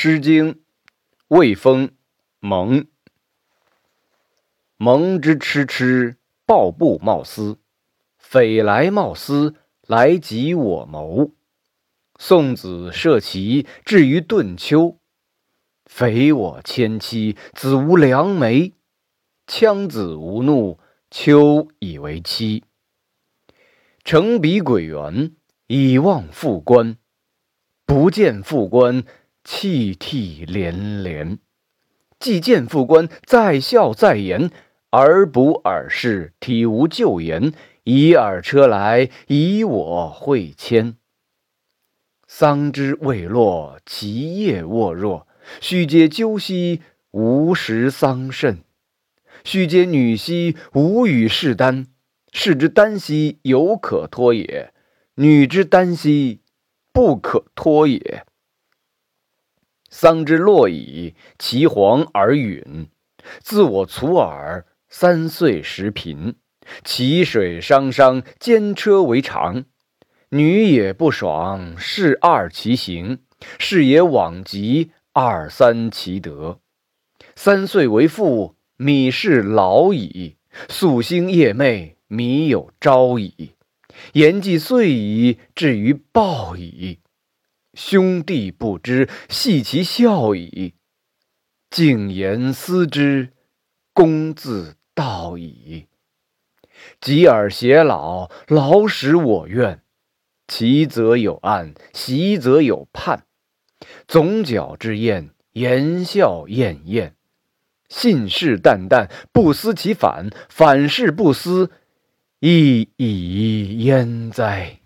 诗经·卫风·蒙。蒙之蚩蚩，抱布贸丝。匪来贸丝，来及我谋。送子涉其至于顿丘。匪我迁妻，子无良媒。羌子无怒，丘以为妻。乘彼鬼园，以望复关。不见复关。泣涕连连，既见副官，在笑在言，而不尔视，体无旧言。以尔车来，以我会迁。桑枝未落，其叶沃若。须嗟鸠兮，无食桑葚；须嗟女兮，无与士耽。士之耽兮，犹可脱也；女之耽兮，不可脱也。桑之落矣，其黄而允。自我徂尔，三岁时贫。其水汤汤，兼车为常。女也不爽，是二其行；士也往极，二三其德。三岁为妇，米氏老矣；夙兴夜寐，米有朝矣。言既遂矣，至于暴矣。兄弟不知，系其孝矣；敬言思之，公自道矣。及尔偕老，老使我怨。其则有案，习则有判。总角之宴，言笑晏晏。信誓旦旦，不思其反；反是不思，亦已焉哉！